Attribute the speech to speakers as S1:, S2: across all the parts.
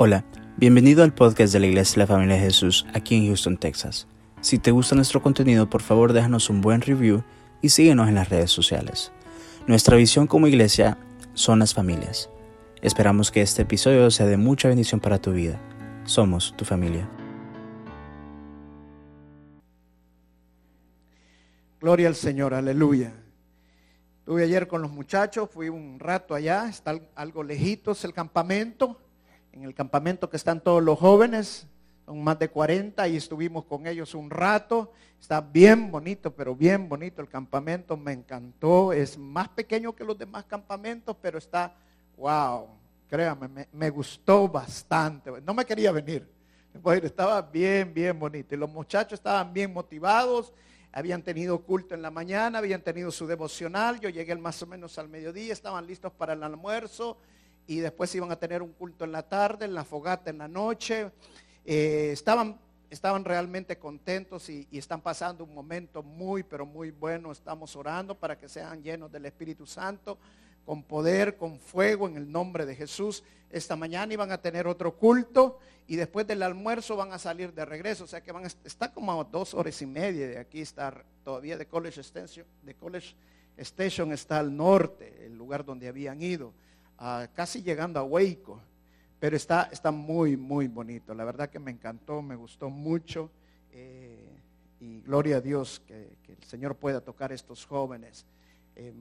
S1: Hola, bienvenido al podcast de la Iglesia de la Familia de Jesús aquí en Houston, Texas. Si te gusta nuestro contenido, por favor déjanos un buen review y síguenos en las redes sociales. Nuestra visión como iglesia son las familias. Esperamos que este episodio sea de mucha bendición para tu vida. Somos tu familia.
S2: Gloria al Señor, aleluya. Estuve ayer con los muchachos, fui un rato allá, está algo lejitos el campamento en el campamento que están todos los jóvenes, son más de 40 y estuvimos con ellos un rato. Está bien bonito, pero bien bonito el campamento, me encantó. Es más pequeño que los demás campamentos, pero está, wow, créame, me, me gustó bastante. No me quería venir, estaba bien, bien bonito. Y los muchachos estaban bien motivados, habían tenido culto en la mañana, habían tenido su devocional. Yo llegué más o menos al mediodía, estaban listos para el almuerzo y después iban a tener un culto en la tarde, en la fogata en la noche. Eh, estaban, estaban realmente contentos y, están pasando un momento muy, pero muy bueno. Estamos orando para que sean llenos del Espíritu Santo, con poder, con fuego, en el nombre de Jesús. Esta mañana iban a tener otro culto y después del almuerzo van a salir de regreso. O sea que van está como a dos horas y media de aquí estar todavía de College Station, de College Station está al norte, el lugar donde habían ido casi llegando a Hueco. Pero está, está muy, muy bonito. La verdad que me encantó, me gustó mucho. Eh, y gloria a Dios que, el Señor pueda tocar a estos jóvenes. Eh,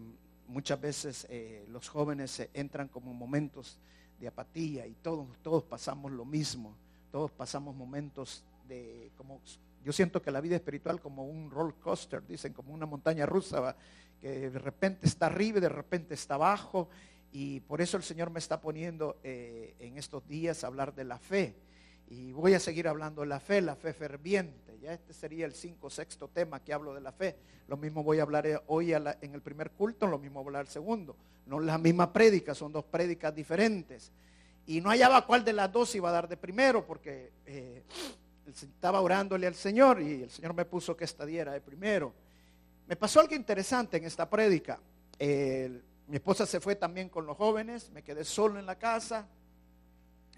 S2: muchas veces eh, los jóvenes entran como momentos de apatía y todos, todos pasamos lo mismo. Todos pasamos momentos de como yo siento que la vida espiritual como un roller coaster, dicen como una montaña rusa, que de repente está arriba y de repente está abajo y por eso el Señor me está poniendo eh, en estos días a hablar de la fe. Y voy a seguir hablando de la fe, la fe ferviente. Ya este sería el cinco sexto tema que hablo de la fe. Lo mismo voy a hablar eh, hoy en el primer culto, lo mismo voy a hablar el segundo. No la misma prédica, son dos prédicas diferentes. Y no hallaba cuál de las dos iba a dar de primero, porque eh, estaba orándole al Señor y el Señor me puso que esta diera de primero. Me pasó algo interesante en esta prédica. El, mi esposa se fue también con los jóvenes, me quedé solo en la casa.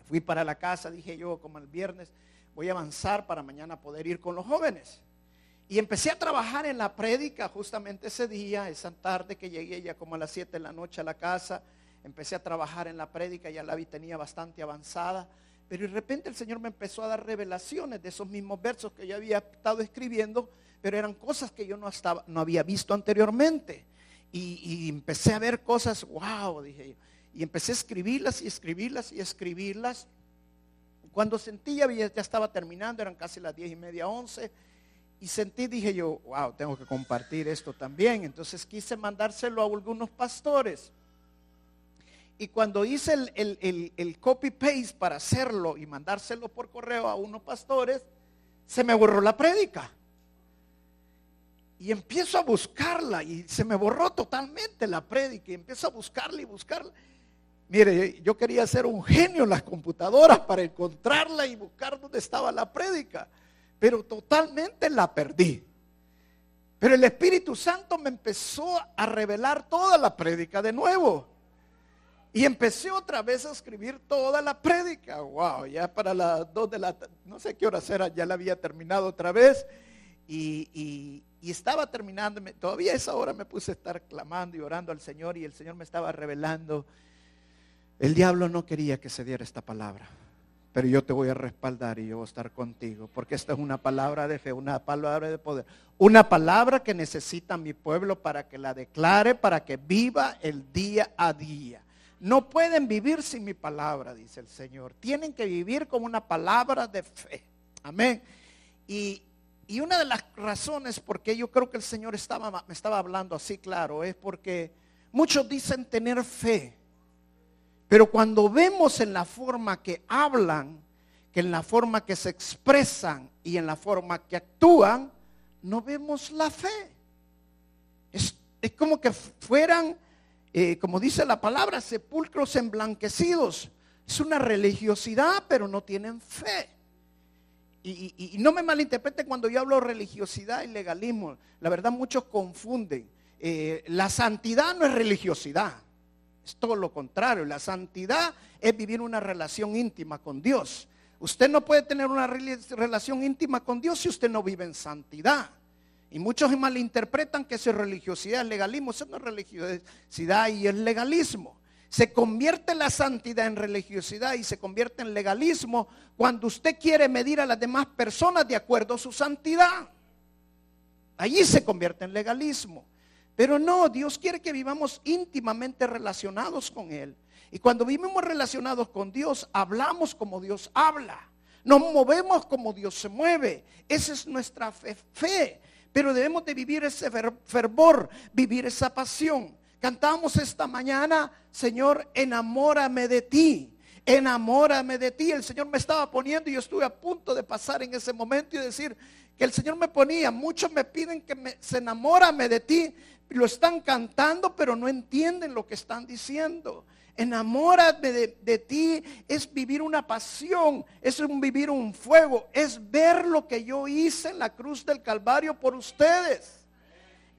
S2: Fui para la casa, dije yo, como el viernes, voy a avanzar para mañana poder ir con los jóvenes. Y empecé a trabajar en la prédica justamente ese día, esa tarde que llegué ya como a las 7 de la noche a la casa. Empecé a trabajar en la prédica, ya la vi tenía bastante avanzada. Pero de repente el Señor me empezó a dar revelaciones de esos mismos versos que yo había estado escribiendo, pero eran cosas que yo no, estaba, no había visto anteriormente. Y, empecé a ver cosas, wow, dije yo. Y empecé a escribirlas y escribirlas y escribirlas. Cuando sentí ya, ya estaba terminando, eran casi las diez y media, once. Y sentí, dije yo, wow, tengo que compartir esto también. Entonces quise mandárselo a algunos pastores. Y cuando hice el, el, el copy-paste para hacerlo y mandárselo por correo a unos pastores, se me borró la prédica. Y empiezo a buscarla y se me borró totalmente la prédica y empiezo a buscarla y buscarla. Mire, yo quería ser un genio en las computadoras para encontrarla y buscar dónde estaba la prédica, pero totalmente la perdí. Pero el Espíritu Santo me empezó a revelar toda la prédica de nuevo. Y empecé otra vez a escribir toda la prédica. Wow, ya para las dos de la no sé qué hora era, ya la había terminado otra vez. Y, estaba terminando, todavía a esa hora me puse a estar clamando y orando al Señor y el Señor me estaba revelando. El diablo no quería que se diera esta palabra, pero yo te voy a respaldar y yo voy a estar contigo, porque esta es una palabra de fe, una palabra de poder, una palabra que necesita mi pueblo para que la declare, para que viva el día a día. No pueden vivir sin mi palabra, dice el Señor. Tienen que vivir como una palabra de fe. Amén. Y, y una de las razones por qué yo creo que el Señor me estaba hablando así claro es porque muchos dicen tener fe, pero cuando vemos en la forma que hablan, que en la forma que se expresan y en la forma que actúan, no vemos la fe. Es, como que fueran, eh, como dice la palabra, sepulcros emblanquecidos. Es una religiosidad, pero no tienen fe. Y, no me malinterpreten cuando yo hablo religiosidad y legalismo. La verdad muchos confunden. Eh, la santidad no es religiosidad. Es todo lo contrario. La santidad es vivir una relación íntima con Dios. Usted no puede tener una relación íntima con Dios si usted no vive en santidad. Y muchos malinterpretan que eso es religiosidad, es legalismo. Eso no es religiosidad y es legalismo. Se convierte la santidad en religiosidad y se convierte en legalismo cuando usted quiere medir a las demás personas de acuerdo a su santidad. Allí se convierte en legalismo. Pero no, Dios quiere que vivamos íntimamente relacionados con Él. Y cuando vivimos relacionados con Dios, hablamos como Dios habla. Nos movemos como Dios se mueve. Esa es nuestra fe. Pero debemos de vivir ese fervor, vivir esa pasión. Cantamos esta mañana, Señor, enamórame de ti. Enamórame de ti. El Señor me estaba poniendo y yo estuve a punto de pasar en ese momento y decir que el Señor me ponía. Muchos me piden que se enamórame de ti. Lo están cantando, pero no entienden lo que están diciendo. Enamórate de, ti es vivir una pasión, es vivir un fuego, es ver lo que yo hice en la cruz del Calvario por ustedes.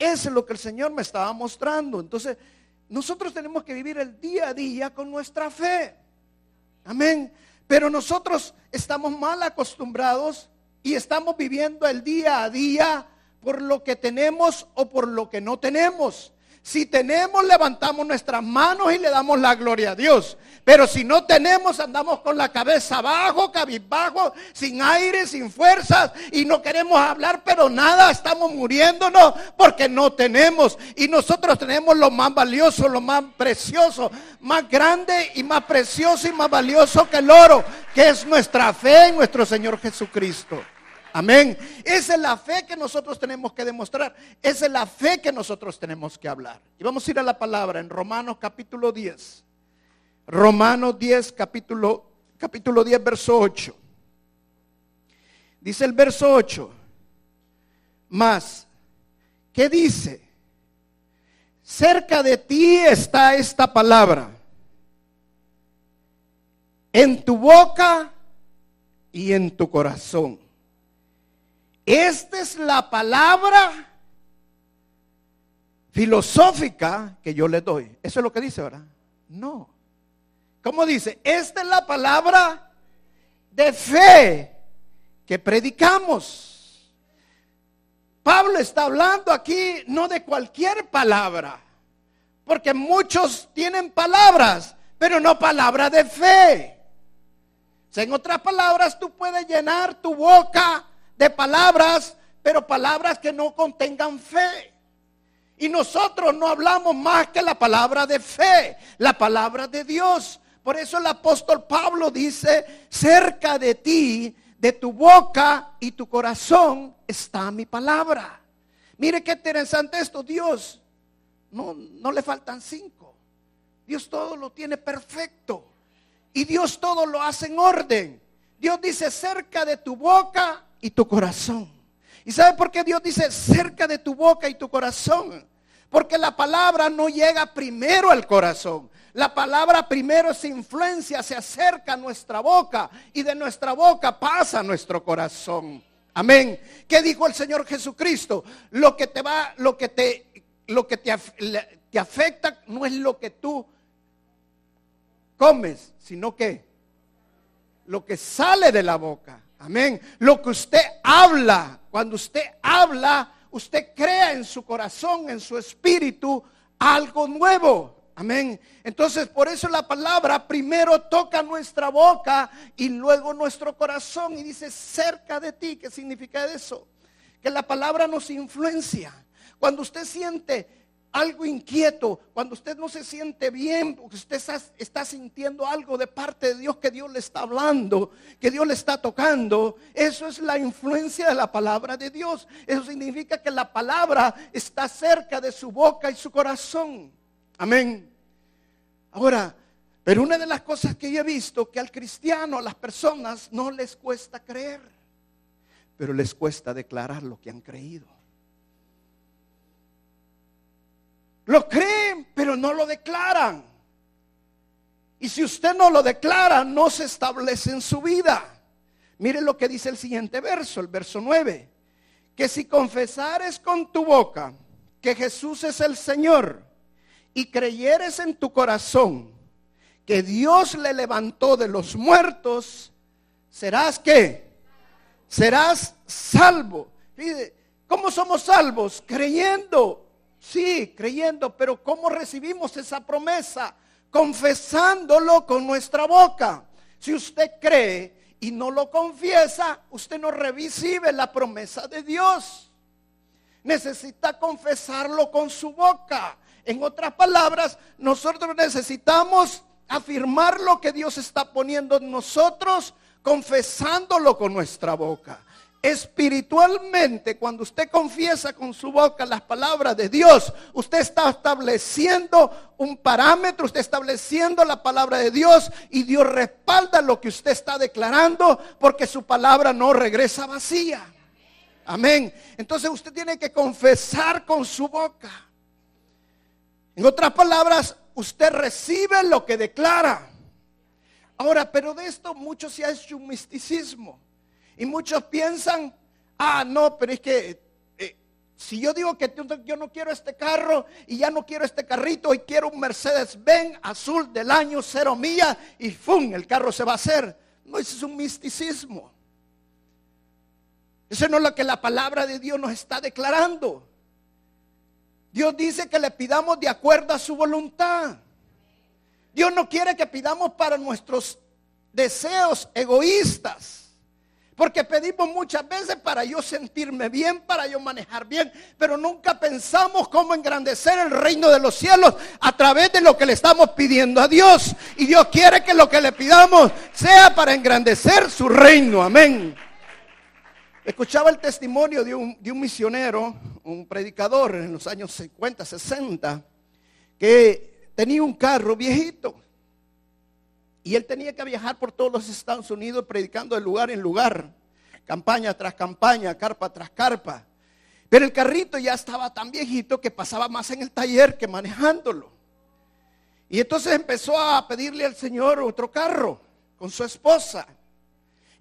S2: Es lo que el Señor me estaba mostrando. Entonces, nosotros tenemos que vivir el día a día con nuestra fe. Amén. Pero nosotros estamos mal acostumbrados y estamos viviendo el día a día por lo que tenemos o por lo que no tenemos. Si tenemos, levantamos nuestras manos y le damos la gloria a Dios. Pero si no tenemos, andamos con la cabeza abajo, cabizbajo, sin aire, sin fuerzas y no queremos hablar, pero nada, estamos muriéndonos porque no tenemos. Y nosotros tenemos lo más valioso, lo más precioso, más grande y más precioso y más valioso que el oro, que es nuestra fe en nuestro Señor Jesucristo. Amén. Esa es la fe que nosotros tenemos que demostrar. Esa es la fe que nosotros tenemos que hablar. Y vamos a ir a la palabra en Romanos capítulo 10. Romanos 10, capítulo, capítulo 10, verso 8. Dice el verso 8. Más, ¿qué dice? Cerca de ti está esta palabra. En tu boca y en tu corazón esta es la palabra filosófica que yo le doy. Eso es lo que dice, ¿verdad? No. ¿Cómo dice? Esta es la palabra de fe que predicamos. Pablo está hablando aquí no de cualquier palabra, porque muchos tienen palabras, pero no palabra de fe. en otras palabras, tú puedes llenar tu boca de palabras, pero palabras que no contengan fe. Y nosotros no hablamos más que la palabra de fe, la palabra de Dios. Por eso el apóstol Pablo dice, cerca de ti, de tu boca y tu corazón está mi palabra. Mire qué interesante esto, Dios. No, no le faltan cinco. Dios todo lo tiene perfecto. Y Dios todo lo hace en orden. Dios dice, cerca de tu boca y tu corazón. ¿Y sabe por qué Dios dice cerca de tu boca y tu corazón? Porque la palabra no llega primero al corazón. La palabra primero se influencia, se acerca a nuestra boca y de nuestra boca pasa nuestro corazón. Amén. ¿Qué dijo el Señor Jesucristo? Lo que te va, lo que te, lo que te, te afecta no es lo que tú comes, sino que lo que sale de la boca. Amén. Lo que usted habla, cuando usted habla, usted crea en su corazón, en su espíritu, algo nuevo. Amén. Entonces, por eso la palabra primero toca nuestra boca y luego nuestro corazón y dice cerca de ti. ¿Qué significa eso? Que la palabra nos influencia. Cuando usted siente algo inquieto, cuando usted no se siente bien, porque usted está, sintiendo algo de parte de Dios que Dios le está hablando, que Dios le está tocando, eso es la influencia de la palabra de Dios. Eso significa que la palabra está cerca de su boca y su corazón. Amén. Ahora, pero una de las cosas que yo he visto que al cristiano, a las personas, no les cuesta creer, pero les cuesta declarar lo que han creído. Lo creen, pero no lo declaran. Y si usted no lo declara, no se establece en su vida. Miren lo que dice el siguiente verso, el verso 9. Que si confesares con tu boca que Jesús es el Señor y creyeres en tu corazón que Dios le levantó de los muertos, serás qué? Serás salvo. ¿Cómo somos salvos? Creyendo. Sí, creyendo, pero ¿cómo recibimos esa promesa? Confesándolo con nuestra boca. Si usted cree y no lo confiesa, usted no recibe la promesa de Dios. Necesita confesarlo con su boca. En otras palabras, nosotros necesitamos afirmar lo que Dios está poniendo en nosotros, confesándolo con nuestra boca. Espiritualmente, cuando usted confiesa con su boca las palabras de Dios, usted está estableciendo un parámetro, usted estableciendo la palabra de Dios y Dios respalda lo que usted está declarando porque su palabra no regresa vacía. Amén. Entonces usted tiene que confesar con su boca. En otras palabras, usted recibe lo que declara. Ahora, pero de esto mucho se ha hecho un misticismo. Y muchos piensan, ah, no, pero es que eh, si yo digo que yo no quiero este carro y ya no quiero este carrito y quiero un Mercedes-Benz azul del año cero milla y ¡fum! El carro se va a hacer. No, ese es un misticismo. Eso no es lo que la palabra de Dios nos está declarando. Dios dice que le pidamos de acuerdo a su voluntad. Dios no quiere que pidamos para nuestros deseos egoístas. Porque pedimos muchas veces para yo sentirme bien, para yo manejar bien, pero nunca pensamos cómo engrandecer el reino de los cielos a través de lo que le estamos pidiendo a Dios. Y Dios quiere que lo que le pidamos sea para engrandecer su reino. Amén. Escuchaba el testimonio de un, misionero, un predicador en los años 50, 60, que tenía un carro viejito y él tenía que viajar por todos los Estados Unidos predicando de lugar en lugar, campaña tras campaña, carpa tras carpa. Pero el carrito ya estaba tan viejito que pasaba más en el taller que manejándolo. Y entonces empezó a pedirle al Señor otro carro con su esposa.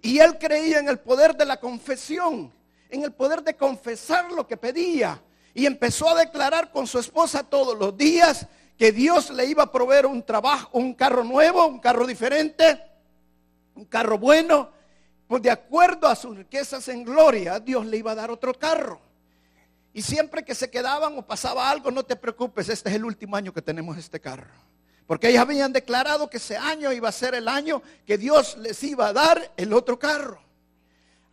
S2: Y él creía en el poder de la confesión, en el poder de confesar lo que pedía. Y empezó a declarar con su esposa todos los días que Dios le iba a proveer un trabajo, un carro nuevo, un carro diferente, un carro bueno, pues de acuerdo a sus riquezas en gloria, Dios le iba a dar otro carro. Y siempre que se quedaban o pasaba algo, no te preocupes, este es el último año que tenemos este carro. Porque ellos habían declarado que ese año iba a ser el año que Dios les iba a dar el otro carro.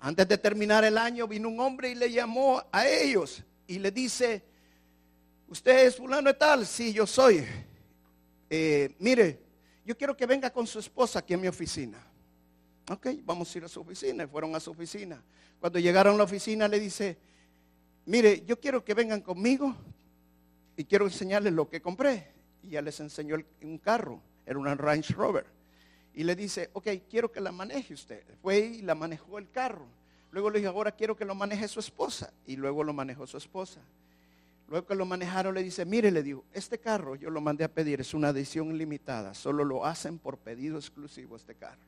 S2: Antes de terminar el año vino un hombre y le llamó a ellos y le dice, ¿Usted es fulano de tal? Sí, yo soy. Eh, mire, yo quiero que venga con su esposa aquí a mi oficina. Ok, vamos a ir a su oficina. Fueron a su oficina. Cuando llegaron a la oficina le dice, mire, yo quiero que vengan conmigo y quiero enseñarles lo que compré. Y ya les enseñó un carro, era una Range Rover. Y le dice, ok, quiero que la maneje usted. Fue y la manejó el carro. Luego le dijo, ahora quiero que lo maneje su esposa. Y luego lo manejó su esposa. Luego que lo manejaron le dice, mire, le digo, este carro yo lo mandé a pedir, es una edición limitada, solo lo hacen por pedido exclusivo este carro.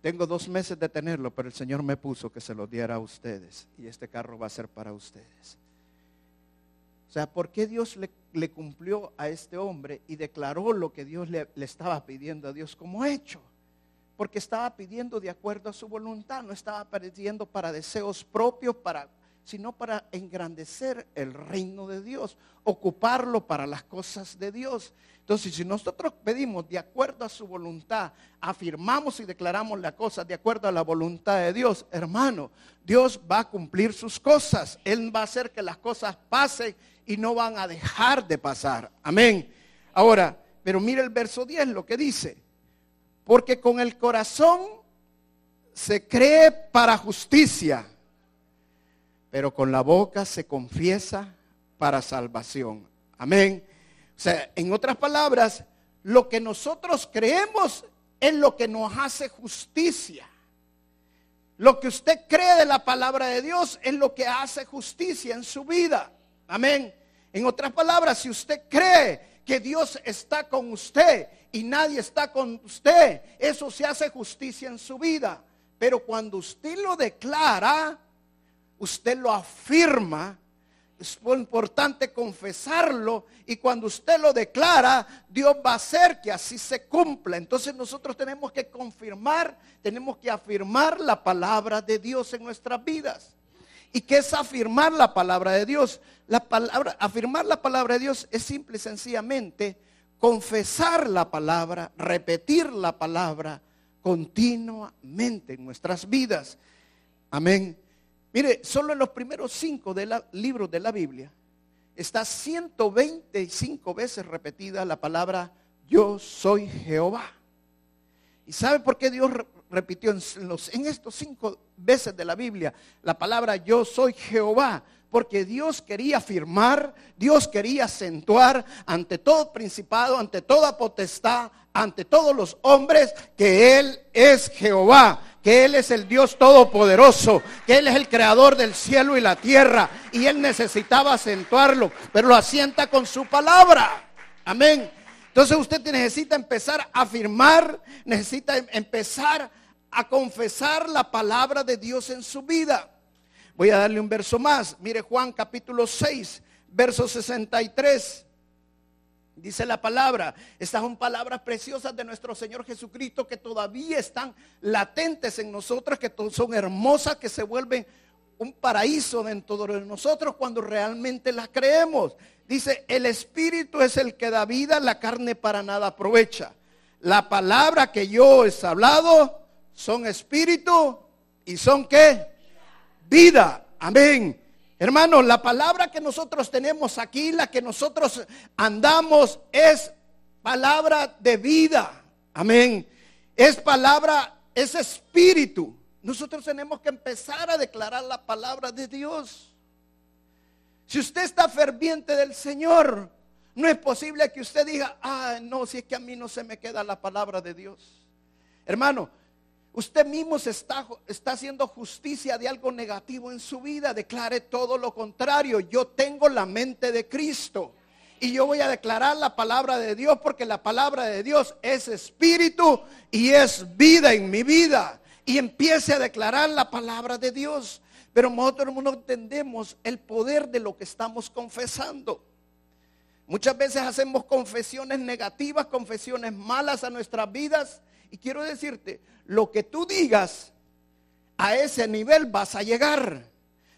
S2: Tengo dos meses de tenerlo, pero el Señor me puso que se lo diera a ustedes y este carro va a ser para ustedes. O sea, ¿por qué Dios le, cumplió a este hombre y declaró lo que Dios le, le estaba pidiendo a Dios como hecho? Porque estaba pidiendo de acuerdo a su voluntad, no estaba pidiendo para deseos propios, para sino para engrandecer el reino de Dios, ocuparlo para las cosas de Dios. Entonces, si nosotros pedimos de acuerdo a su voluntad, afirmamos y declaramos las cosas de acuerdo a la voluntad de Dios, hermano, Dios va a cumplir sus cosas. Él va a hacer que las cosas pasen y no van a dejar de pasar. Amén. Ahora, pero mire el verso 10, lo que dice. Porque con el corazón se cree para justicia pero con la boca se confiesa para salvación. Amén. O sea, en otras palabras, lo que nosotros creemos es lo que nos hace justicia. Lo que usted cree de la palabra de Dios es lo que hace justicia en su vida. Amén. En otras palabras, si usted cree que Dios está con usted y nadie está con usted, eso se hace justicia en su vida. Pero cuando usted lo declara, usted lo afirma es muy importante confesarlo y cuando usted lo declara, Dios va a hacer que así se cumpla. Entonces nosotros tenemos que confirmar, tenemos que afirmar la palabra de Dios en nuestras vidas. ¿Y qué es afirmar la palabra de Dios? La palabra, afirmar la palabra de Dios es simple y sencillamente confesar la palabra, repetir la palabra continuamente en nuestras vidas. Amén. Mire, solo en los primeros cinco de libros de la Biblia está 125 veces repetida la palabra yo soy Jehová. ¿Y sabe por qué Dios repitió en, en estos cinco veces de la Biblia la palabra yo soy Jehová? Porque Dios quería afirmar, Dios quería acentuar ante todo principado, ante toda potestad, ante todos los hombres, que Él es Jehová que Él es el Dios todopoderoso, que Él es el creador del cielo y la tierra, y Él necesitaba acentuarlo, pero lo asienta con su palabra. Amén. Entonces usted necesita empezar a afirmar, necesita empezar a confesar la palabra de Dios en su vida. Voy a darle un verso más. Mire Juan capítulo 6, verso 63. Dice la palabra, estas son palabras preciosas de nuestro Señor Jesucristo que todavía están latentes en nosotros, que son hermosas, que se vuelven un paraíso dentro de nosotros cuando realmente las creemos. Dice, el Espíritu es el que da vida, la carne para nada aprovecha. La palabra que yo he hablado son espíritu y son qué? Vida. Amén. Hermanos, la palabra que nosotros tenemos aquí, la que nosotros andamos, es palabra de vida. Amén. Es palabra, es espíritu. Nosotros tenemos que empezar a declarar la palabra de Dios. Si usted está ferviente del Señor, no es posible que usted diga, ah, no, si es que a mí no se me queda la palabra de Dios. Hermano, Usted mismo se está, está haciendo justicia de algo negativo en su vida. Declare todo lo contrario. Yo tengo la mente de Cristo. Y yo voy a declarar la palabra de Dios porque la palabra de Dios es espíritu y es vida en mi vida. Y empiece a declarar la palabra de Dios. Pero nosotros no entendemos el poder de lo que estamos confesando. Muchas veces hacemos confesiones negativas, confesiones malas a nuestras vidas. Y quiero decirte, lo que tú digas, a ese nivel vas a llegar.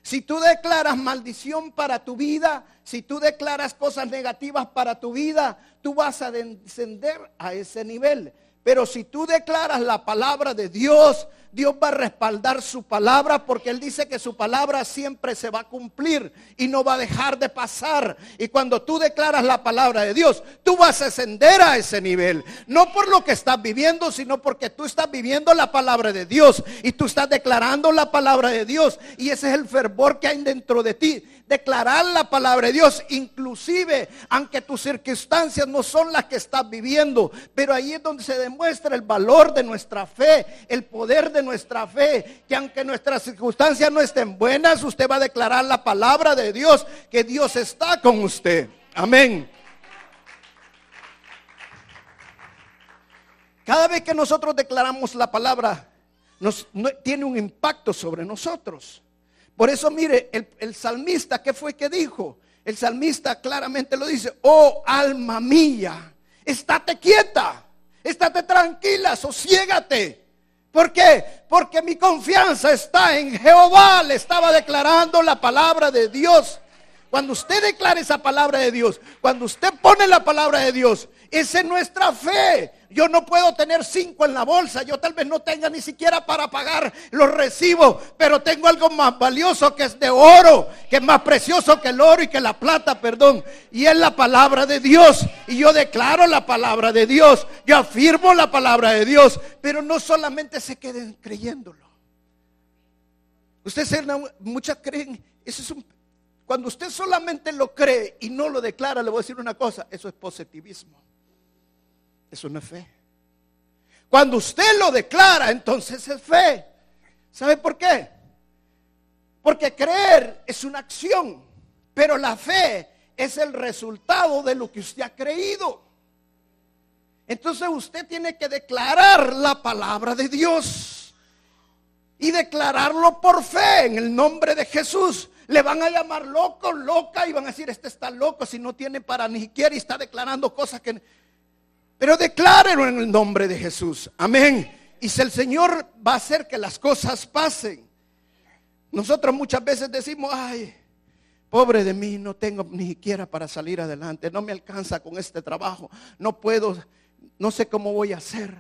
S2: Si tú declaras maldición para tu vida, si tú declaras cosas negativas para tu vida, tú vas a descender a ese nivel. Pero si tú declaras la palabra de Dios, Dios va a respaldar su palabra porque Él dice que su palabra siempre se va a cumplir y no va a dejar de pasar. Y cuando tú declaras la palabra de Dios, tú vas a ascender a ese nivel. No por lo que estás viviendo, sino porque tú estás viviendo la palabra de Dios y tú estás declarando la palabra de Dios. Y ese es el fervor que hay dentro de ti declarar la palabra de Dios, inclusive aunque tus circunstancias no son las que estás viviendo, pero ahí es donde se demuestra el valor de nuestra fe, el poder de nuestra fe, que aunque nuestras circunstancias no estén buenas, usted va a declarar la palabra de Dios, que Dios está con usted. Amén. Cada vez que nosotros declaramos la palabra, nos, tiene un impacto sobre nosotros. Por eso mire, el, salmista, ¿qué fue que dijo? El salmista claramente lo dice, oh alma mía, estate quieta, estate tranquila, sosiégate. ¿Por qué? Porque mi confianza está en Jehová. Le estaba declarando la palabra de Dios. Cuando usted declara esa palabra de Dios, cuando usted pone la palabra de Dios, esa es nuestra fe. Yo no puedo tener cinco en la bolsa. Yo tal vez no tenga ni siquiera para pagar los recibos. Pero tengo algo más valioso que es de oro. Que es más precioso que el oro y que la plata, perdón. Y es la palabra de Dios. Y yo declaro la palabra de Dios. Yo afirmo la palabra de Dios. Pero no solamente se queden creyéndolo. Ustedes muchas creen. Eso es un, cuando usted solamente lo cree y no lo declara, le voy a decir una cosa. Eso es positivismo. Eso no es fe. Cuando usted lo declara, entonces es fe. ¿Sabe por qué? Porque creer es una acción, pero la fe es el resultado de lo que usted ha creído. Entonces usted tiene que declarar la palabra de Dios y declararlo por fe en el nombre de Jesús. Le van a llamar loco, loca y van a decir, este está loco si no tiene para ni siquiera y está declarando cosas que... Pero declárenlo en el nombre de Jesús. Amén. Y si el Señor va a hacer que las cosas pasen. Nosotros muchas veces decimos, ay, pobre de mí, no tengo ni siquiera para salir adelante, no me alcanza con este trabajo, no puedo, no sé cómo voy a hacer.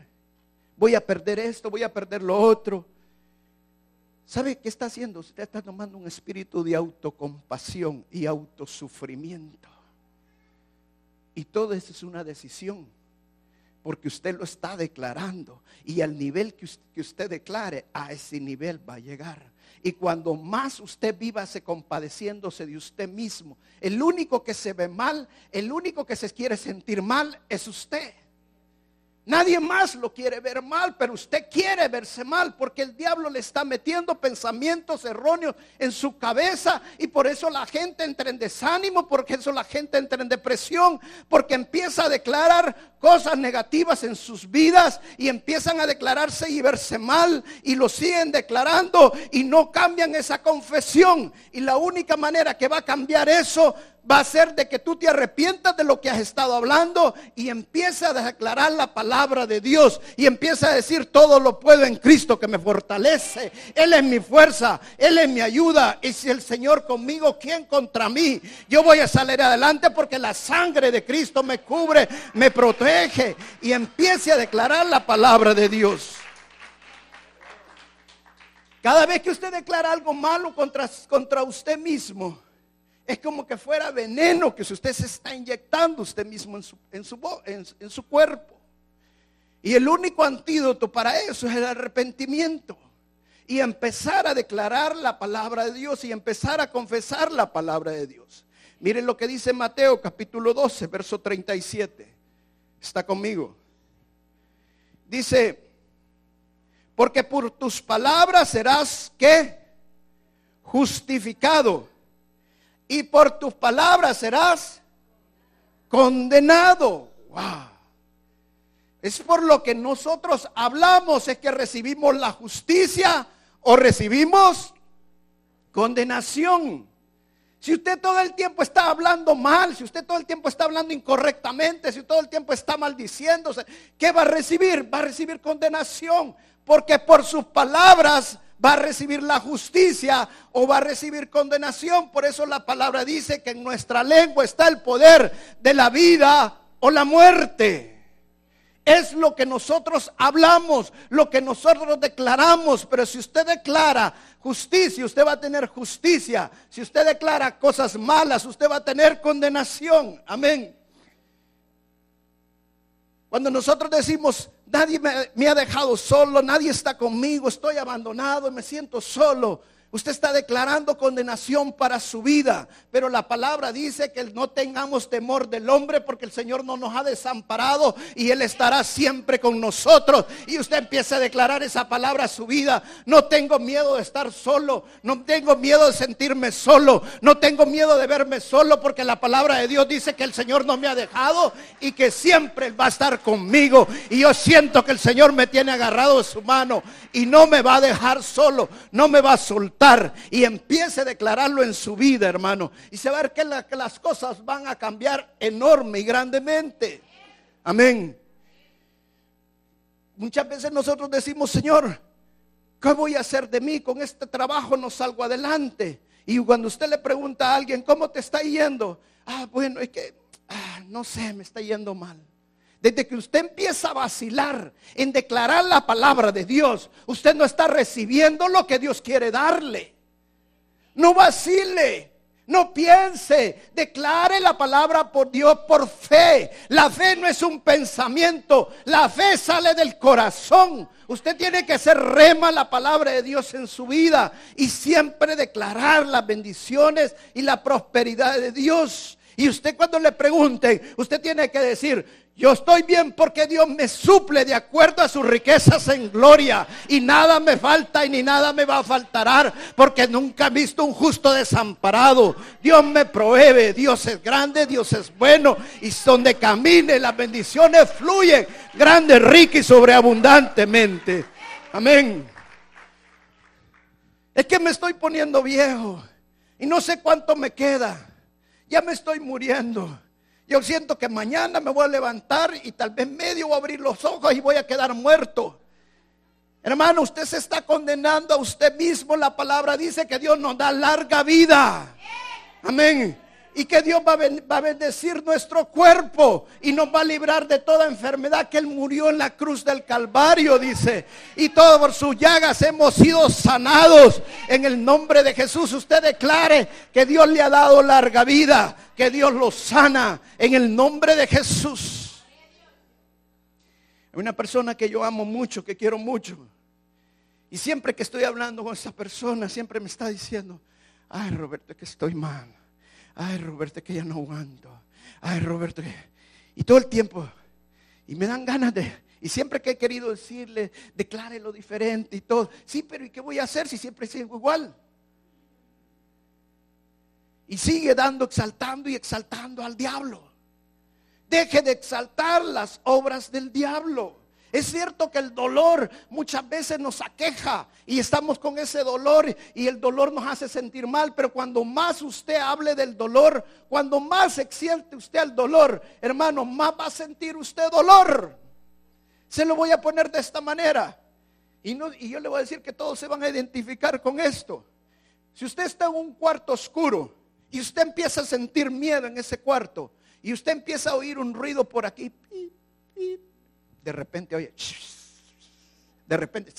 S2: Voy a perder esto, voy a perder lo otro. ¿Sabe qué está haciendo? Usted está tomando un espíritu de autocompasión y autosufrimiento. Y todo eso es una decisión, porque usted lo está declarando. Y al nivel que usted, declare, a ese nivel va a llegar. Y cuando más usted viva se compadeciéndose de usted mismo, el único que se ve mal, el único que se quiere sentir mal es usted. Nadie más lo quiere ver mal, pero usted quiere verse mal porque el diablo le está metiendo pensamientos erróneos en su cabeza y por eso la gente entra en desánimo, porque eso la gente entra en depresión, porque empieza a declarar cosas negativas en sus vidas y empiezan a declararse y verse mal y lo siguen declarando y no cambian esa confesión. Y la única manera que va a cambiar eso va a ser de que tú te arrepientas de lo que has estado hablando y empieces a declarar la palabra de Dios y empieza a decir todo lo puedo en Cristo que me fortalece. Él es mi fuerza, Él es mi ayuda. Y si el Señor conmigo, ¿quién contra mí? Yo voy a salir adelante porque la sangre de Cristo me cubre, me protege y empiece a declarar la palabra de Dios. Cada vez que usted declara algo malo contra, contra usted mismo, es como que fuera veneno que usted se está inyectando usted mismo en su, en su, en su cuerpo. Y el único antídoto para eso es el arrepentimiento. Y empezar a declarar la palabra de Dios y empezar a confesar la palabra de Dios. Miren lo que dice Mateo capítulo 12, verso 37. Está conmigo. Dice, porque por tus palabras serás que justificado y por tus palabras serás condenado. Wow. Es por lo que nosotros hablamos, es que recibimos la justicia o recibimos condenación. Si usted todo el tiempo está hablando mal, si usted todo el tiempo está hablando incorrectamente, si todo el tiempo está maldiciéndose, ¿qué va a recibir? Va a recibir condenación, porque por sus palabras va a recibir la justicia o va a recibir condenación. Por eso la palabra dice que en nuestra lengua está el poder de la vida o la muerte. Es lo que nosotros hablamos, lo que nosotros declaramos. Pero si usted declara justicia, usted va a tener justicia. Si usted declara cosas malas, usted va a tener condenación. Amén. Cuando nosotros decimos, nadie me, ha dejado solo, nadie está conmigo, estoy abandonado y me siento solo. Usted está declarando condenación para su vida, pero la palabra dice que no tengamos temor del hombre porque el Señor no nos ha desamparado y Él estará siempre con nosotros. Y usted empieza a declarar esa palabra a su vida. No tengo miedo de estar solo, no tengo miedo de sentirme solo, no tengo miedo de verme solo porque la palabra de Dios dice que el Señor no me ha dejado y que siempre va a estar conmigo. Y yo siento que el Señor me tiene agarrado de su mano y no me va a dejar solo, no me va a soltar y empiece a declararlo en su vida, hermano. Y se va a ver que, las cosas van a cambiar enorme y grandemente. Amén. Muchas veces nosotros decimos, Señor, ¿qué voy a hacer de mí? Con este trabajo no salgo adelante. Y cuando usted le pregunta a alguien, ¿cómo te está yendo? Ah, bueno, es que, ah, no sé, me está yendo mal. Desde que usted empieza a vacilar en declarar la palabra de Dios, usted no está recibiendo lo que Dios quiere darle. No vacile, no piense, declare la palabra por Dios por fe. La fe no es un pensamiento, la fe sale del corazón. Usted tiene que ser rema la palabra de Dios en su vida y siempre declarar las bendiciones y la prosperidad de Dios. Y usted cuando le pregunte, usted tiene que decir, yo estoy bien porque Dios me suple de acuerdo a sus riquezas en gloria. Y nada me falta y ni nada me va a faltar porque nunca he visto un justo desamparado. Dios me provee, Dios es grande, Dios es bueno. Y donde camine las bendiciones fluyen grande, rica y sobreabundantemente. Amén. Es que me estoy poniendo viejo. Y no sé cuánto me queda. Ya me estoy muriendo. Yo siento que mañana me voy a levantar y tal vez medio voy a abrir los ojos y voy a quedar muerto. Hermano, usted se está condenando a usted mismo. La palabra dice que Dios nos da larga vida. Amén y que Dios va a, bendecir nuestro cuerpo y nos va a librar de toda enfermedad que Él murió en la cruz del Calvario, dice. Y todo por sus llagas hemos sido sanados en el nombre de Jesús. Usted declare que Dios le ha dado larga vida, que Dios lo sana en el nombre de Jesús. Hay una persona que yo amo mucho, que quiero mucho. Y siempre que estoy hablando con esa persona, siempre me está diciendo, ay Roberto, que estoy mal ay Roberto, que ya no aguanto. Ay Roberto, y todo el tiempo. Y me dan ganas de, y siempre que he querido decirle, declare lo diferente y todo. Sí, pero ¿y qué voy a hacer si siempre sigo igual? Y sigue dando, exaltando y exaltando al diablo. Deje de exaltar las obras del diablo. Es cierto que el dolor muchas veces nos aqueja y estamos con ese dolor y el dolor nos hace sentir mal, pero cuando más usted hable del dolor, cuando más exciente usted el dolor, hermano, más va a sentir usted dolor. Se lo voy a poner de esta manera. Y yo le voy a decir que todos se van a identificar con esto. Si usted está en un cuarto oscuro y usted empieza a sentir miedo en ese cuarto y usted empieza a oír un ruido por aquí, de repente oye, de repente,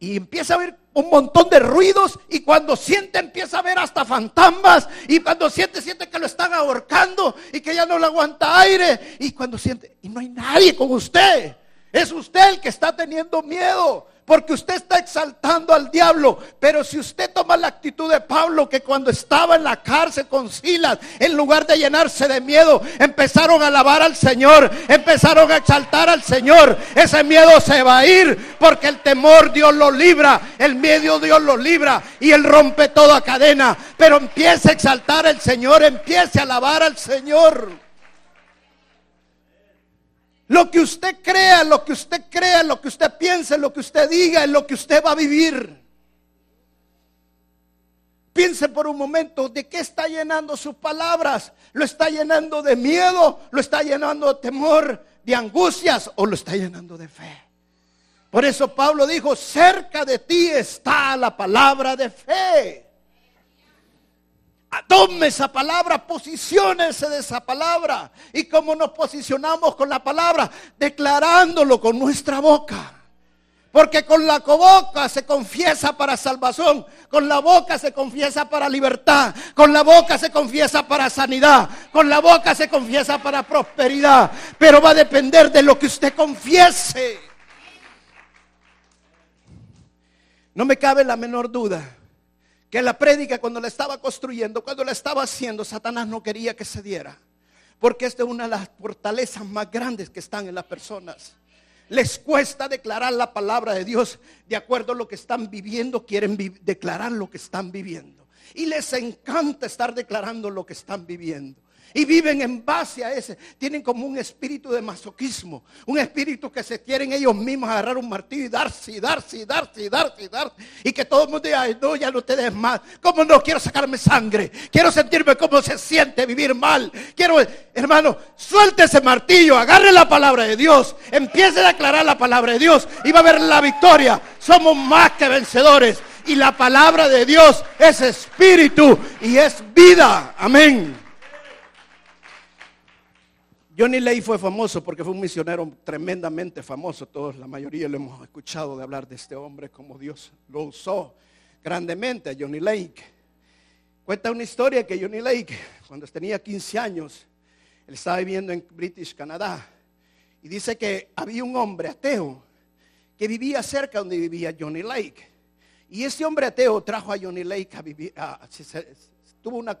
S2: y empieza a ver un montón de ruidos y cuando siente empieza a ver hasta fantasmas y cuando siente siente que lo están ahorcando y que ya no le aguanta aire y cuando siente y no hay nadie con usted. Es usted el que está teniendo miedo. Porque usted está exaltando al diablo. Pero si usted toma la actitud de Pablo, que cuando estaba en la cárcel con Silas, en lugar de llenarse de miedo, empezaron a alabar al Señor, empezaron a exaltar al Señor. Ese miedo se va a ir, porque el temor Dios lo libra, el miedo Dios lo libra y Él rompe toda cadena. Pero empiece a exaltar al Señor, empiece a alabar al Señor. Lo que usted crea, lo que usted crea, lo que usted piense, lo que usted diga, es lo que usted va a vivir. Piense por un momento de qué está llenando sus palabras. ¿Lo está llenando de miedo? ¿Lo está llenando de temor, de angustias o lo está llenando de fe? Por eso Pablo dijo, cerca de ti está la palabra de fe. Tome esa palabra, posiciónese de esa palabra. ¿Y cómo nos posicionamos con la palabra? Declarándolo con nuestra boca. Porque con la boca se confiesa para salvación, con la boca se confiesa para libertad, con la boca se confiesa para sanidad, con la boca se confiesa para prosperidad. Pero va a depender de lo que usted confiese. No me cabe la menor duda que la prédica cuando la estaba construyendo, cuando la estaba haciendo, Satanás no quería que se diera. Porque esta es una de las fortalezas más grandes que están en las personas. Les cuesta declarar la palabra de Dios de acuerdo a lo que están viviendo, quieren declarar lo que están viviendo. Y les encanta estar declarando lo que están viviendo. Y viven en base a ese. Tienen como un espíritu de masoquismo. Un espíritu que se quieren ellos mismos agarrar un martillo y darse, y darse, y darse, y darse, y darse. Y que todo el mundo diga, no, ya no te des más. ¿Cómo no? Quiero sacarme sangre. Quiero sentirme cómo se siente vivir mal. Quiero, hermano, suelte ese martillo, agarre la palabra de Dios. Empiece a declarar la palabra de Dios. Y va a haber la victoria. Somos más que vencedores. Y la palabra de Dios es espíritu y es vida. Amén. Johnny Ley fue famoso porque fue un misionero tremendamente famoso. Todos, la mayoría lo hemos escuchado de hablar de este hombre como Dios lo usó grandemente a Johnny Lake. Cuenta una historia que Johnny Lake, cuando tenía 15 años, él estaba viviendo en British, Canadá, y dice que había un hombre ateo que vivía cerca donde vivía Johnny Lake. Y ese hombre ateo trajo a Johnny Lake a vivir, tuvo una,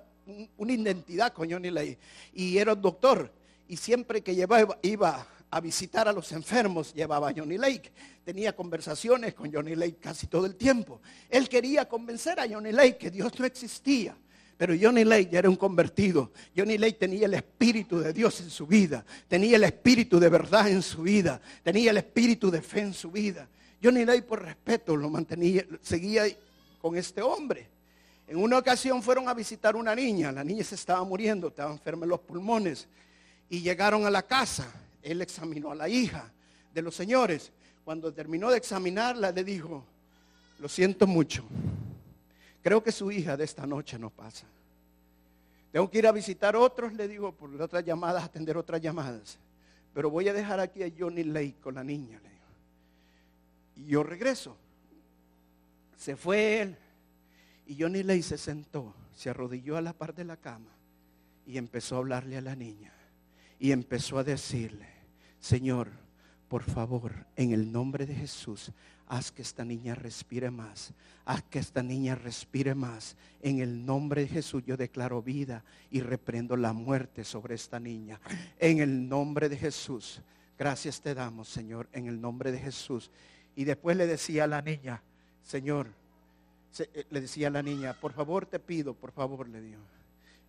S2: una identidad con Johnny Lake y era un doctor y siempre que iba a visitar a los enfermos, llevaba a Johnny Lake. Tenía conversaciones con Johnny Lake casi todo el tiempo. Él quería convencer a Johnny Lake que Dios no existía. Pero Johnny Lake ya era un convertido. Johnny Lake tenía el espíritu de Dios en su vida. Tenía el espíritu de verdad en su vida. Tenía el espíritu de fe en su vida. Johnny Lake por respeto lo mantenía, seguía con este hombre. En una ocasión fueron a visitar una niña, la niña se estaba muriendo, estaba enferma en los pulmones, y llegaron a la casa. Él examinó a la hija de los señores. Cuando terminó de examinarla, le dijo, lo siento mucho, creo que su hija de esta noche no pasa. Tengo que ir a visitar otros, le digo, por otras llamadas, atender otras llamadas. Pero voy a dejar aquí a Johnny Lake con la niña. Y yo regreso. Se fue él, y Johnny Ley se sentó, se arrodilló a la par de la cama y empezó a hablarle a la niña. Y empezó a decirle, Señor, por favor, en el nombre de Jesús, haz que esta niña respire más. Haz que esta niña respire más. En el nombre de Jesús yo declaro vida y reprendo la muerte sobre esta niña. En el nombre de Jesús. Gracias te damos, Señor, en el nombre de Jesús. Y después le decía a la niña, Señor, eh, le decía a la niña, por favor te pido, por favor, le dijo.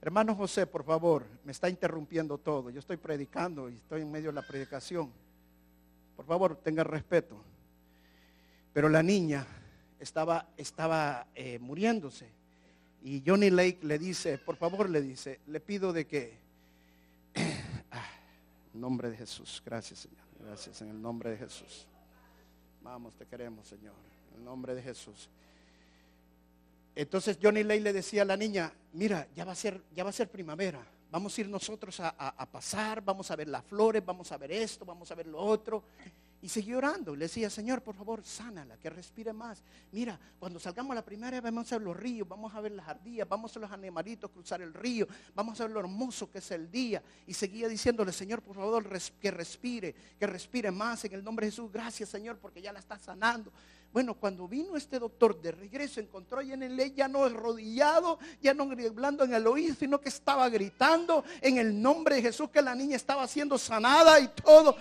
S2: Hermano José, por favor, me está interrumpiendo todo. Yo estoy predicando y estoy en medio de la predicación. Por favor, tenga respeto. Pero la niña estaba, estaba eh, muriéndose. Y Johnny Lake le dice, por favor, le dice, le pido de que, ah, en nombre de Jesús, gracias Señor, gracias en el nombre de Jesús. Vamos, te queremos Señor, en el nombre de Jesús. Entonces Johnny Ley le decía a la niña, mira, ya va a ser, ya va a ser primavera. Vamos a ir nosotros a, a pasar, vamos a ver las flores, vamos a ver esto, vamos a ver lo otro. Y seguí orando. Le decía, Señor, por favor, sánala, que respire más. Mira, cuando salgamos a la primera, vamos a ver los ríos, vamos a ver las ardillas, vamos a los animalitos cruzar el río, vamos a ver lo hermoso que es el día. Y seguía diciéndole, Señor, por favor, que respire, que respire más en el nombre de Jesús. Gracias, Señor, porque ya la está sanando. Bueno, cuando vino este doctor de regreso, encontró a Ley ya no arrodillado, ya no hablando en el oído, sino que estaba gritando en el nombre de Jesús que la niña estaba siendo sanada y todo.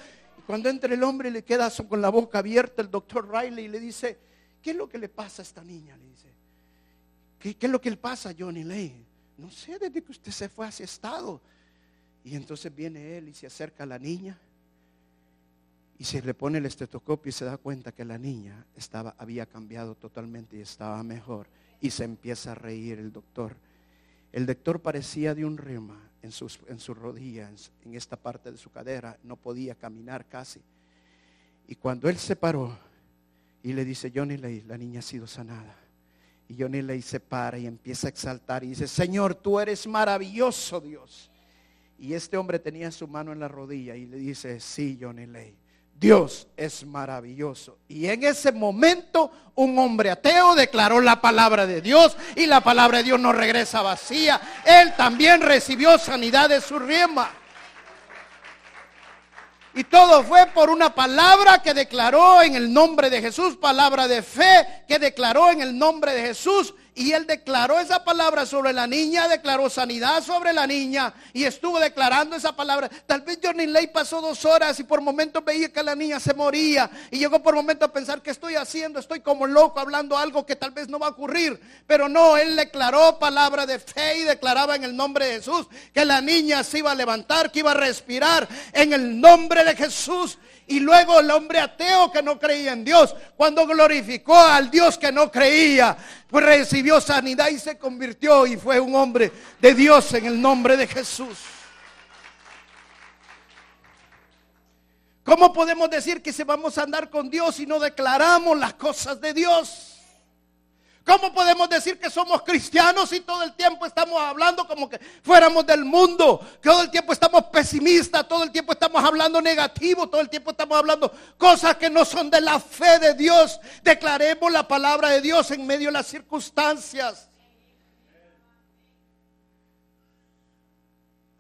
S2: Cuando entra el hombre le queda con la boca abierta el doctor Riley y le dice, ¿qué es lo que le pasa a esta niña? Le dice, ¿qué, es lo que le pasa a Johnny Lane? No sé, desde que usted se fue hacia estado. Y entonces viene él y se acerca a la niña y se le pone el estetoscopio y se da cuenta que la niña estaba, había cambiado totalmente y estaba mejor. Y se empieza a reír el doctor. El doctor parecía de un rema en, sus, en su rodilla, en, esta parte de su cadera, no podía caminar casi. Y cuando él se paró y le dice, Johnny Ley, la niña ha sido sanada. Y Johnny Ley se para y empieza a exaltar y dice, Señor, tú eres maravilloso Dios. Y este hombre tenía su mano en la rodilla y le dice, sí, Johnny Ley, Dios es maravilloso. Y en ese momento un hombre ateo declaró la palabra de Dios y la palabra de Dios no regresa vacía. Él también recibió sanidad de su riema. Y todo fue por una palabra que declaró en el nombre de Jesús, palabra de fe que declaró en el nombre de Jesús. Y él declaró esa palabra sobre la niña, declaró sanidad sobre la niña y estuvo declarando esa palabra. Tal vez Johnny Ley pasó dos horas y por momentos veía que la niña se moría y llegó por momentos a pensar, ¿qué estoy haciendo? Estoy como loco hablando algo que tal vez no va a ocurrir. Pero no, él declaró palabra de fe y declaraba en el nombre de Jesús que la niña se iba a levantar, que iba a respirar en el nombre de Jesús. Y luego el hombre ateo que no creía en Dios, cuando glorificó al Dios que no creía, pues recibió sanidad y se convirtió y fue un hombre de Dios en el nombre de Jesús. ¿Cómo podemos decir que se vamos a andar con Dios si no declaramos las cosas de Dios? ¿Cómo podemos decir que somos cristianos y todo el tiempo estamos hablando como que fuéramos del mundo? Todo el tiempo estamos pesimistas, todo el tiempo estamos hablando negativo, todo el tiempo estamos hablando cosas que no son de la fe de Dios. Declaremos la palabra de Dios en medio de las circunstancias.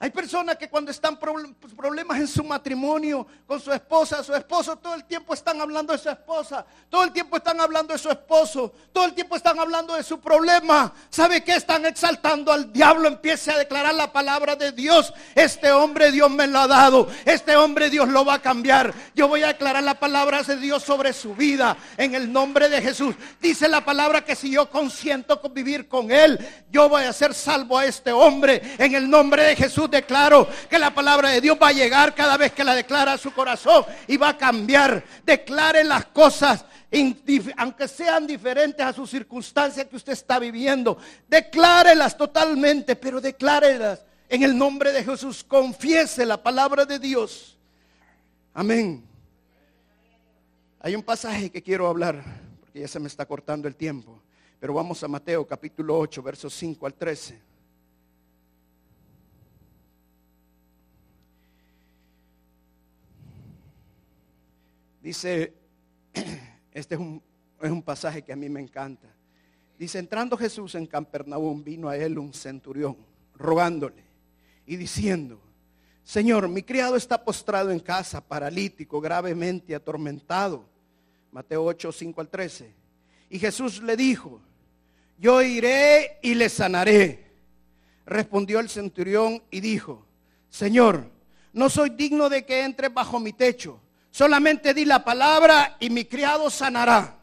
S2: Hay personas que cuando están pues, problemas en su matrimonio con su esposa, su esposo, todo el tiempo están hablando de su esposa, todo el tiempo están hablando de su esposo, todo el tiempo están hablando de su problema. ¿Sabe qué? Están exaltando al diablo, empiece a declarar la palabra de Dios. Este hombre Dios me lo ha dado, este hombre Dios lo va a cambiar. Yo voy a declarar la palabra de Dios sobre su vida en el nombre de Jesús. Dice la palabra que si yo consiento convivir con él, yo voy a ser salvo a este hombre en el nombre de Jesús declaro que la palabra de Dios va a llegar cada vez que la declara a su corazón y va a cambiar. Declare las cosas aunque sean diferentes a sus circunstancias que usted está viviendo, declárelas totalmente, pero declárelas en el nombre de Jesús. Confiese la palabra de Dios. Amén. Hay un pasaje que quiero hablar, porque ya se me está cortando el tiempo, pero vamos a Mateo capítulo 8, versos 5 al 13. Dice este es un, es un pasaje que a mí me encanta. Dice, entrando Jesús en Campernaum, vino a él un centurión, rogándole y diciendo, Señor, mi criado está postrado en casa, paralítico, gravemente atormentado. Mateo 8, 5 al 13. Y Jesús le dijo, yo iré y le sanaré. Respondió el centurión y dijo, Señor, no soy digno de que entre bajo mi techo Solamente di la palabra y mi criado sanará.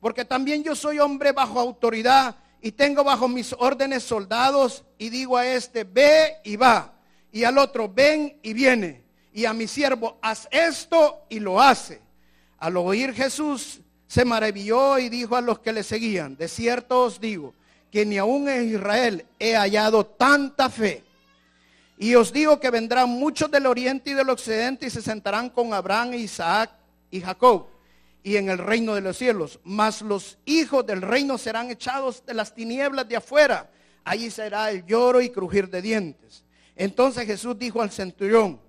S2: Porque también yo soy hombre bajo autoridad y tengo bajo mis órdenes soldados y digo a este, ve y va. Y al otro, ven y viene. Y a mi siervo, haz esto y lo hace. Al oír Jesús se maravilló y dijo a los que le seguían, de cierto os digo, que ni aún en Israel he hallado tanta fe. Y os digo que vendrán muchos del oriente y del occidente y se sentarán con Abraham, Isaac y Jacob y en el reino de los cielos. Mas los hijos del reino serán echados de las tinieblas de afuera. Allí será el lloro y crujir de dientes. Entonces Jesús dijo al centurión,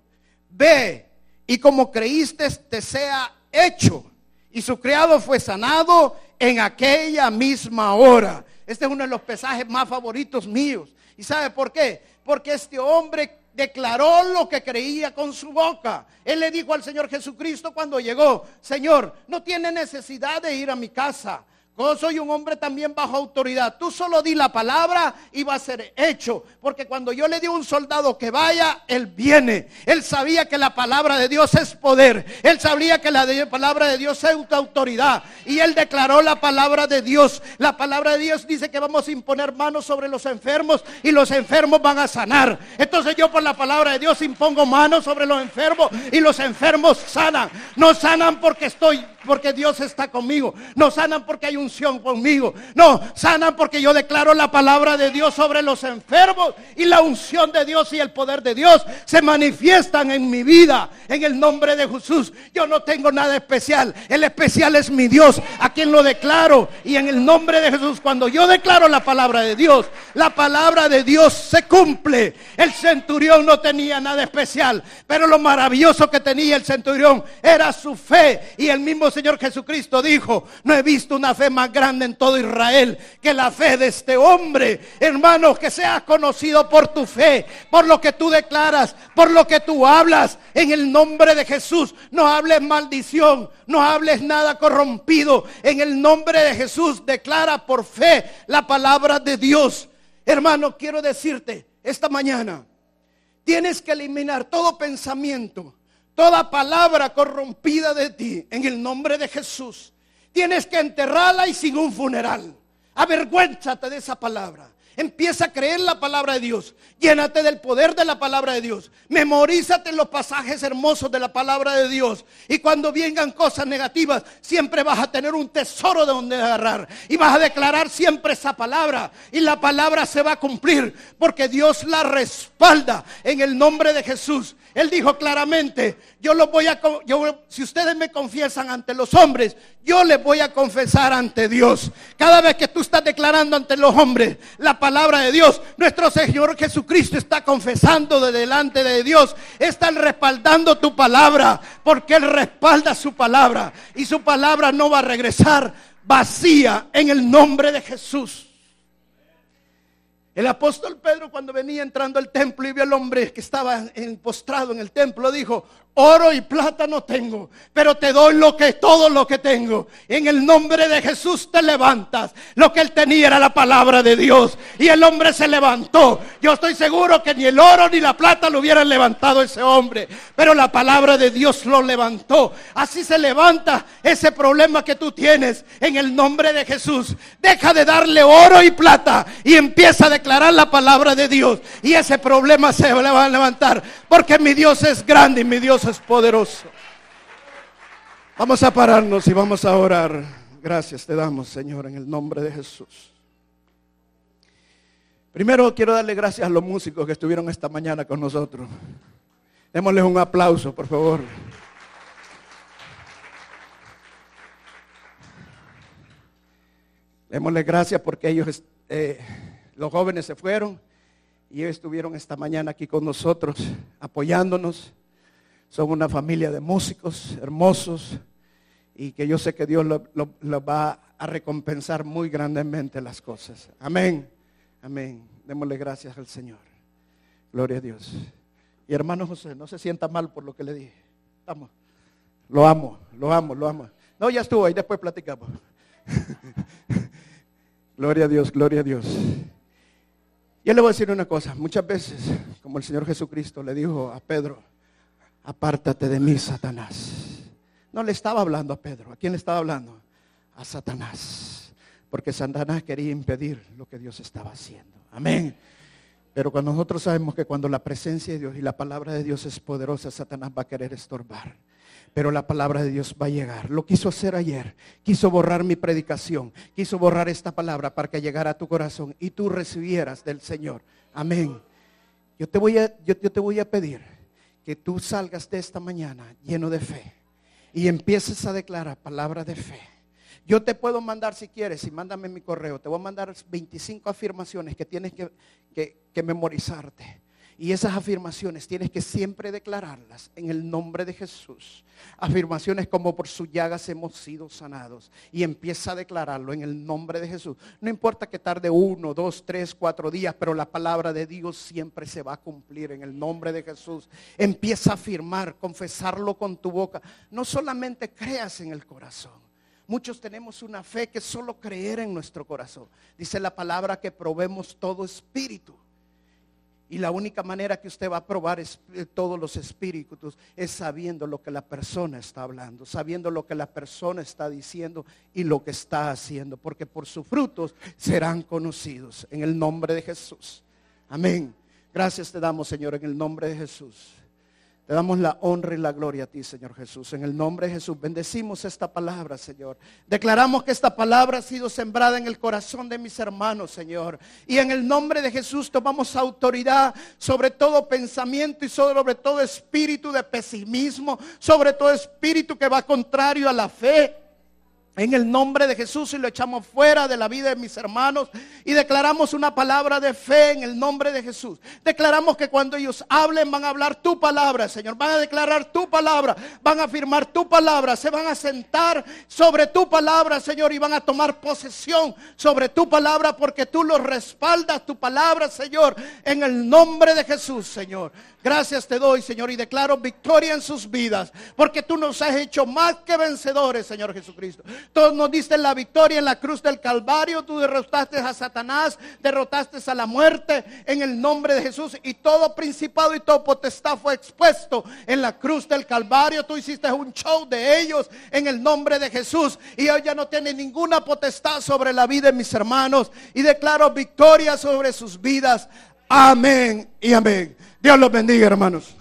S2: ve y como creíste te sea hecho. Y su criado fue sanado en aquella misma hora. Este es uno de los pesajes más favoritos míos. ¿Y sabe por qué? Porque este hombre declaró lo que creía con su boca. Él le dijo al Señor Jesucristo cuando llegó, Señor, no tiene necesidad de ir a mi casa. Yo soy un hombre también bajo autoridad. Tú solo di la palabra y va a ser hecho. Porque cuando yo le di a un soldado que vaya, él viene. Él sabía que la palabra de Dios es poder. Él sabía que la palabra de Dios es autoridad. Y él declaró la palabra de Dios. La palabra de Dios dice que vamos a imponer manos sobre los enfermos y los enfermos van a sanar. Entonces yo por la palabra de Dios impongo manos sobre los enfermos y los enfermos sanan. No sanan porque estoy, porque Dios está conmigo. No sanan porque hay un unción conmigo. No, sanan porque yo declaro la palabra de Dios sobre los enfermos y la unción de Dios y el poder de Dios se manifiestan en mi vida en el nombre de Jesús. Yo no tengo nada especial. El especial es mi Dios, a quien lo declaro. Y en el nombre de Jesús, cuando yo declaro la palabra de Dios, la palabra de Dios se cumple. El centurión no tenía nada especial, pero lo maravilloso que tenía el centurión era su fe. Y el mismo Señor Jesucristo dijo, no he visto una fe más grande en todo Israel que la fe de este hombre. Hermanos, que seas conocido por tu fe, por lo que tú declaras, por lo que tú hablas. En el nombre de Jesús, no hables maldición, no hables nada corrompido. En el nombre de Jesús, declara por fe la palabra de Dios. Hermano, quiero decirte esta mañana, tienes que eliminar todo pensamiento, toda palabra corrompida de ti en el nombre de Jesús. Tienes que enterrarla y sin un funeral. Avergüénzate de esa palabra. Empieza a creer la palabra de Dios. Llénate del poder de la palabra de Dios. Memorízate los pasajes hermosos de la palabra de Dios. Y cuando vengan cosas negativas, siempre vas a tener un tesoro de donde agarrar. Y vas a declarar siempre esa palabra. Y la palabra se va a cumplir. Porque Dios la respalda en el nombre de Jesús. Él dijo claramente, yo lo voy a, yo, si ustedes me confiesan ante los hombres, yo les voy a confesar ante Dios. Cada vez que tú estás declarando ante los hombres la palabra de Dios, nuestro Señor Jesucristo está confesando de delante de Dios, está respaldando tu palabra, porque Él respalda su palabra y su palabra no va a regresar vacía en el nombre de Jesús. El apóstol Pedro cuando venía entrando al templo y vio al hombre que estaba postrado en el templo, dijo, oro y plata no tengo, pero te doy lo que todo lo que tengo. En el nombre de Jesús te levantas. Lo que él tenía era la palabra de Dios y el hombre se levantó. Yo estoy seguro que ni el oro ni la plata lo hubieran levantado ese hombre, pero la palabra de Dios lo levantó. Así se levanta ese problema que tú tienes en el nombre de Jesús. Deja de darle oro y plata y empieza a declarar la palabra de Dios y ese problema se va a levantar porque mi Dios es grande y mi Dios es poderoso. Vamos a pararnos y vamos a orar. Gracias te damos, Señor, en el nombre de Jesús. Primero quiero darle gracias a los músicos que estuvieron esta mañana con nosotros. Démosles un aplauso, por favor. Démosles gracias porque ellos, eh, los jóvenes se fueron y ellos estuvieron esta mañana aquí con nosotros, apoyándonos. Son una familia de músicos hermosos y que yo sé que Dios lo, va a recompensar muy grandemente las cosas. Amén. Amén. Démosle gracias al Señor. Gloria a Dios. Y hermano José, no se sienta mal por lo que le dije. Vamos. Lo amo, lo amo, lo amo. No, ya estuvo ahí, después platicamos. gloria a Dios, gloria a Dios. Yo le voy a decir una cosa. Muchas veces, como el Señor Jesucristo le dijo a Pedro, apártate de mí, Satanás. No le estaba hablando a Pedro. ¿A quién le estaba hablando? A Satanás. Porque Satanás quería impedir lo que Dios estaba haciendo. Amén. Pero cuando nosotros sabemos que cuando la presencia de Dios y la palabra de Dios es poderosa, Satanás va a querer estorbar. Pero la palabra de Dios va a llegar. Lo quiso hacer ayer. Quiso borrar mi predicación. Quiso borrar esta palabra para que llegara a tu corazón y tú recibieras del Señor. Amén. Yo te voy a, yo te voy a pedir que tú salgas de esta mañana lleno de fe y empieces a declarar palabra de fe. Yo te puedo mandar si quieres, y mándame mi correo, te voy a mandar 25 afirmaciones que tienes que, que memorizarte. Y esas afirmaciones tienes que siempre declararlas en el nombre de Jesús. Afirmaciones como por su llagas hemos sido sanados. Y empieza a declararlo en el nombre de Jesús. No importa que tarde uno, dos, tres, cuatro días, pero la palabra de Dios siempre se va a cumplir en el nombre de Jesús. Empieza a afirmar, confesarlo con tu boca. No solamente creas en el corazón. Muchos tenemos una fe que solo creer en nuestro corazón. Dice la palabra que probemos todo espíritu y la única manera que usted va a probar eh, todos los espíritus es sabiendo lo que la persona está hablando, sabiendo lo que la persona está diciendo y lo que está haciendo, porque por sus frutos serán conocidos en el nombre de Jesús. Amén. Gracias te damos, Señor, en el nombre de Jesús. Te damos la honra y la gloria a ti, Señor Jesús. En el nombre de Jesús, bendecimos esta palabra, Señor. Declaramos que esta palabra ha sido sembrada en el corazón de mis hermanos, Señor. Y en el nombre de Jesús tomamos autoridad sobre todo pensamiento y sobre todo espíritu de pesimismo, sobre todo espíritu que va contrario a la fe en el nombre de Jesús y lo echamos fuera de la vida de mis hermanos y declaramos una palabra de fe en el nombre de Jesús. Declaramos que cuando ellos hablen van a hablar tu palabra, Señor. Van a declarar tu palabra, van a afirmar tu palabra, se van a sentar sobre tu palabra, Señor, y van a tomar posesión sobre tu palabra porque tú los respaldas, tu palabra, Señor, en el nombre de Jesús, Señor. Gracias te doy, Señor, y declaro victoria en sus vidas, porque tú nos has hecho más que vencedores, Señor Jesucristo. Tú nos diste la victoria en la cruz del Calvario, tú derrotaste a Satanás, derrotaste a la muerte en el nombre de Jesús, y todo principado y todo potestad fue expuesto en la cruz del Calvario. Tú hiciste un show de ellos en el nombre de Jesús, y hoy ya no tiene ninguna potestad sobre la vida de mis hermanos, y declaro victoria sobre sus vidas. Amén y amén. Dios los bendiga, hermanos.